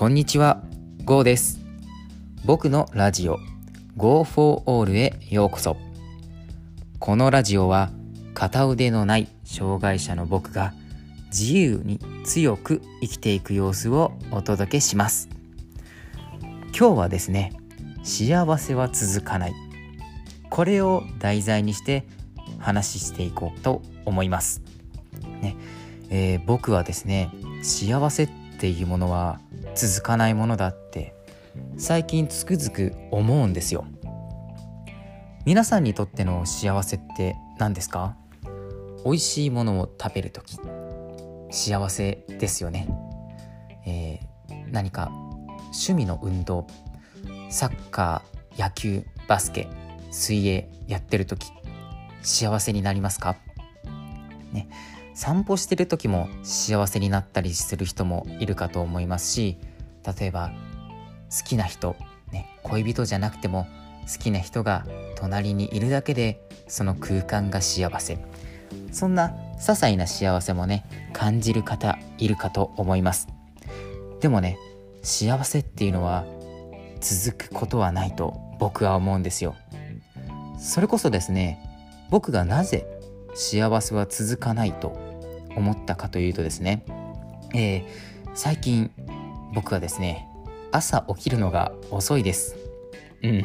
こんにちは、ゴーです。僕のラジオ Go for All へようこそ。このラジオは片腕のない障害者の僕が自由に強く生きていく様子をお届けします。今日はですね、幸せは続かない。これを題材にして話していこうと思います。ね、えー僕はですね、幸せっていうものは続かないものだって最近つくづく思うんですよ。皆さんにとっての幸せって何ですか？美味しいものを食べる時幸せですよね、えー何か趣味の運動サッカー野球バスケ水泳やってる時幸せになりますか？ね。散歩してる時も幸せになったりする人もいるかと思いますし例えば好きな人、ね、恋人じゃなくても好きな人が隣にいるだけでその空間が幸せ。そんな些細な幸せもね感じる方いるかと思います。でもね幸せっていうのは続くことはないと僕は思うんですよ。それこそですね僕がなぜ幸せは続かないと思ったかというとですね、えー最近僕はですね朝起きるのが遅いです。うん。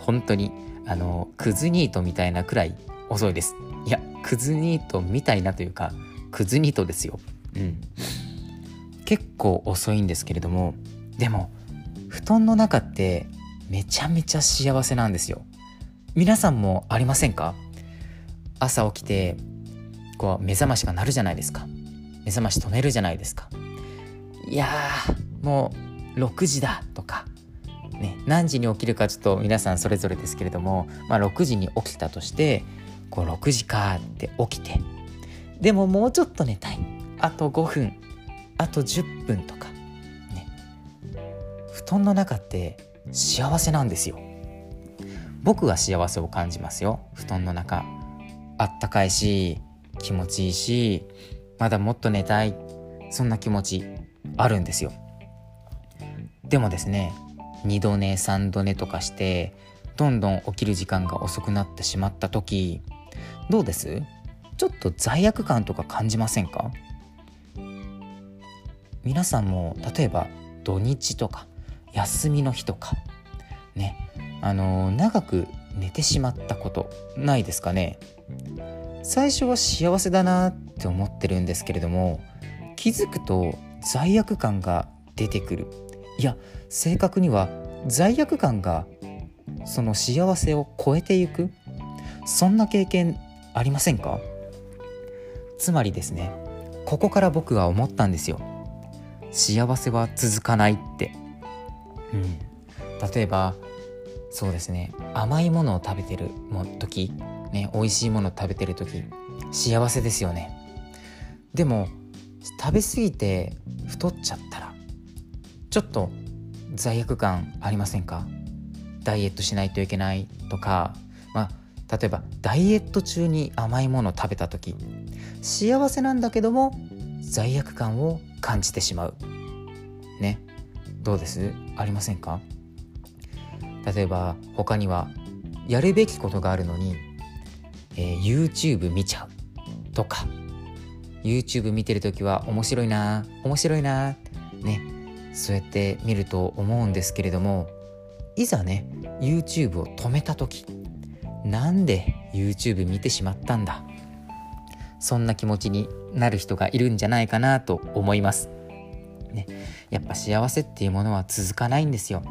本当にあのクズニートみたいなくらい遅いです。いやクズニートみたいなというかクズニートですよ。うん。結構遅いんですけれどもでも布団の中ってめちゃめちゃ幸せなんですよ。皆さんもありませんか？朝起きてこう目覚ましが鳴るじゃないですか。目覚まし止めるじゃないですか。いやーもう6時だとか、ね、何時に起きるかちょっと皆さんそれぞれですけれども、まあ、6時に起きたとしてこう6時かって起きてでももうちょっと寝たい。あと5分あと10分とかね。布団の中って幸せなんですよ。僕は幸せを感じますよ。布団の中。あったかいし気持ちいいしまだもっと寝たいそんな気持ちあるんですよ。でもですね2度寝3度寝とかしてどんどん起きる時間が遅くなってしまった時どうです？ちょっと罪悪感とか感じませんか？皆さんも例えば土日とか休みの日とかねあの長く寝てしまったことないですかね？最初は幸せだなって思ってるんですけれども気づくと罪悪感が出てくる。いや正確には罪悪感がその幸せを超えていく。そんな経験ありませんか？つまりですねここから僕は思ったんですよ。幸せは続かないって。うん。例えばそうですね甘いものを食べてる時。ね美味しいもの食べてる時幸せですよね。でも食べ過ぎて太っちゃったらちょっと罪悪感ありませんか？ダイエットしないといけないとか。まあ例えばダイエット中に甘いものを食べた時幸せなんだけども罪悪感を感じてしまう。ねどうです？ありませんか？例えば他にはやるべきことがあるのに、えー YouTube 見ちゃうとか YouTube 見てる時は面白いな面白いなねそうやって見ると思うんですけれどもいざね YouTube を止めた時なんで YouTube 見てしまったんだそんな気持ちになる人がいるんじゃないかなと思います。ね、やっぱ幸せっていうものは続かないんですよ。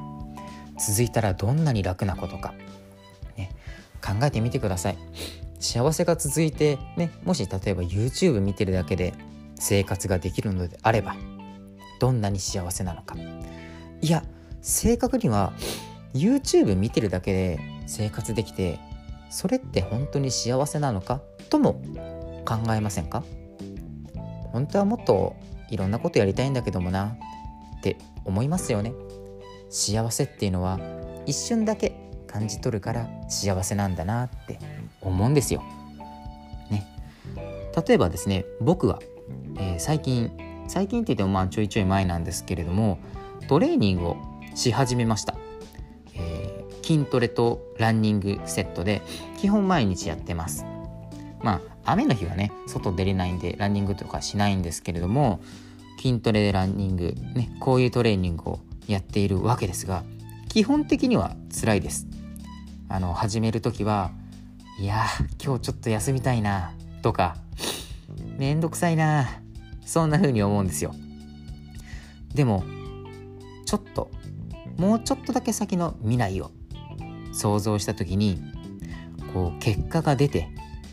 続いたらどんなに楽なことか、ね、考えてみてください。幸せが続いて、ね、もし例えば YouTube 見てるだけで生活ができるのであればどんなに幸せなのか。いや正確には YouTube 見てるだけで生活できてそれって本当に幸せなのかとも考えませんか？本当はもっといろんなことやりたいんだけどもなって思いますよね幸せっていうのは一瞬だけ感じ取るから幸せなんだなって思うんですよ。ね、例えばですね僕は、えー最近最近って言ってもまあちょいちょい前なんですけれどもトレーニングをし始めました、えー、筋トレとランニングセットで基本毎日やってます。まあ雨の日はね外出れないんでランニングとかしないんですけれども筋トレでランニングねこういうトレーニングをやっているわけですが基本的には辛いです。あの始める時はいや今日ちょっと休みたいなとか。めんどくさいなそんな風に思うんですよ。でもちょっともうちょっとだけ先の未来を想像した時にこう結果が出て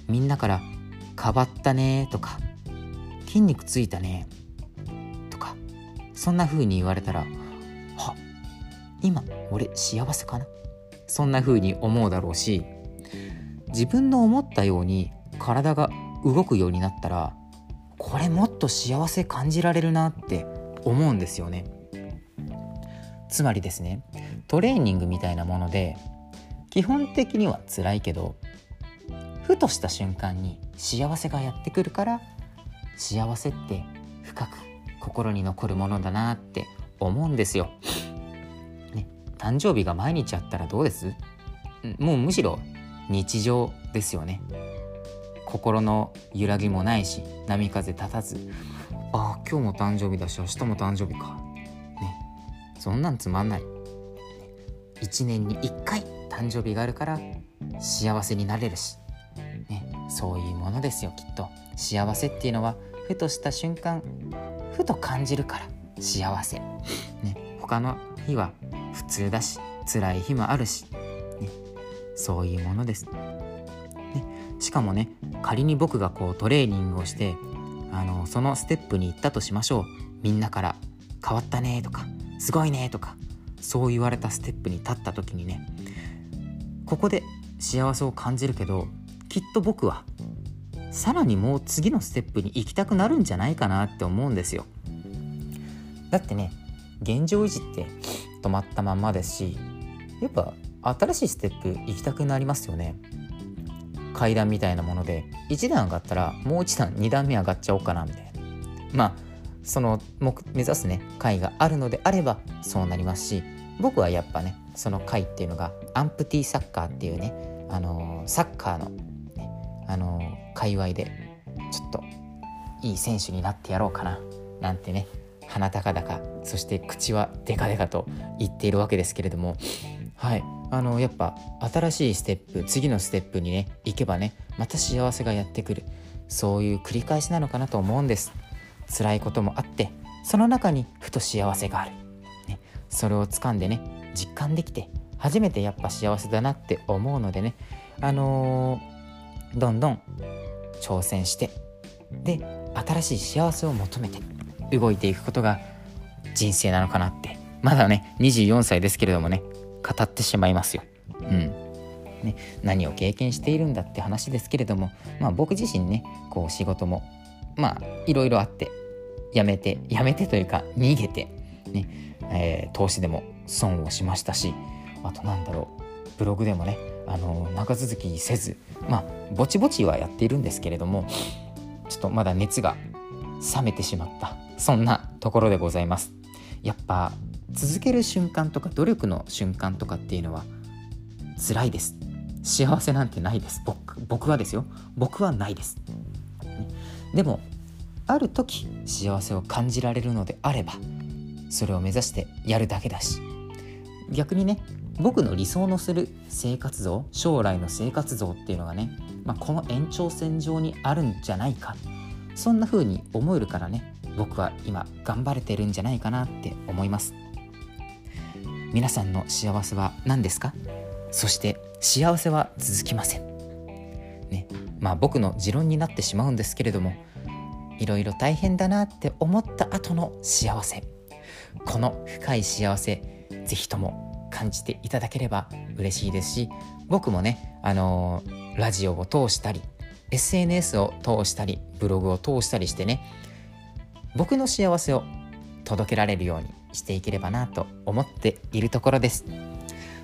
みんなから「変わったね」とか「筋肉ついたね」とか。そんな風に言われたら「は今俺幸せかな?」そんな風に思うだろうし自分の思ったように体が動くようになったらこれもっと幸せ感じられるなって思うんですよねつまりですねトレーニングみたいなもので基本的には辛いけどふとした瞬間に幸せがやってくるから幸せって深く心に残るものだなって思うんですよ。ね、誕生日が毎日あったらどうです？もうむしろ日常ですよね。心の揺らぎもないし波風立たず。ああ今日も誕生日だし明日も誕生日か。ね。そんなんつまんない、ね、1年に1回誕生日があるから幸せになれるし、ね、そういうものですよきっと。幸せっていうのはふとした瞬間ふと感じるから幸せ、ね、他の日は普通だし辛い日もあるし、そういうものです、ね、しかもね仮に僕がこうトレーニングをしてあのそのステップに行ったとしましょう。みんなから「変わったね」とか「すごいね」とかそう言われたステップに立った時にねここで幸せを感じるけどきっと僕はさらにもう次のステップに行きたくなるんじゃないかなって思うんですよ。だってね現状維持って止まったまんまですしやっぱ新しいステップ行きたくなりますよね。階段みたいなもので1段上がったらもう1段2段目上がっちゃおうかなみたいな。まあその目目指すね階があるのであればそうなりますし僕はやっぱねその階っていうのがアンプティサッカーっていうねあのー、サッカーの、ね、あのー、界隈でちょっといい選手になってやろうかななんてね鼻高々そして口はデカデカと言っているわけですけれどもはい。あのやっぱ新しいステップ次のステップにね行けばねまた幸せがやってくる。そういう繰り返しなのかなと思うんです。辛いこともあってその中にふと幸せがある、ね、それを掴んでね実感できて初めてやっぱ幸せだなって思うのでねあのー、どんどん挑戦してで新しい幸せを求めて動いていくことが人生なのかなって。まだね24歳ですけれどもね語ってしまいますよ。うんね、何を経験しているんだって話ですけれども、まあ、僕自身ねこう仕事もまあいろいろあってやめてやめてというか逃げて、ねえー、投資でも損をしましたしあとなんだろうブログでもねあの長続きせずまあぼちぼちはやっているんですけれどもちょっとまだ熱が冷めてしまったそんなところでございます。やっぱ続ける瞬間とか努力の瞬間とかっていうのは辛いです。幸せなんてないです。僕僕はですよ。僕はないです、でもある時幸せを感じられるのであればそれを目指してやるだけだし。逆にね僕の理想のする生活像将来の生活像っていうのがね、まあ、この延長線上にあるんじゃないか。そんな風に思えるからね僕は今頑張れてるんじゃないかなって思います。皆さんの幸せは何ですか？そして幸せは続きません。ね、まあ僕の持論になってしまうんですけれどもいろいろ大変だなって思った後の幸せ。この深い幸せ是非とも感じていただければ嬉しいですし僕もね、あのー、ラジオを通したり SNS を通したりブログを通したりしてね僕の幸せを届けられるようにしていければなと思っているところです。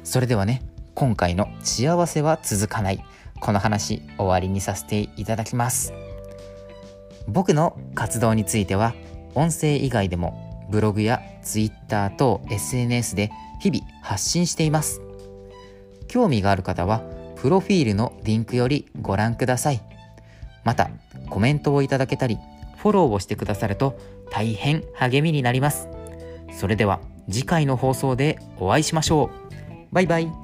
それではね今回の幸せは続かない。この話終わりにさせていただきます。僕の活動については音声以外でもブログや Twitter と SNS で日々発信しています。興味がある方はプロフィールのリンクよりご覧ください。またコメントをいただけたりフォローをしてくださると大変励みになります。それでは次回の放送でお会いしましょう。バイバイ。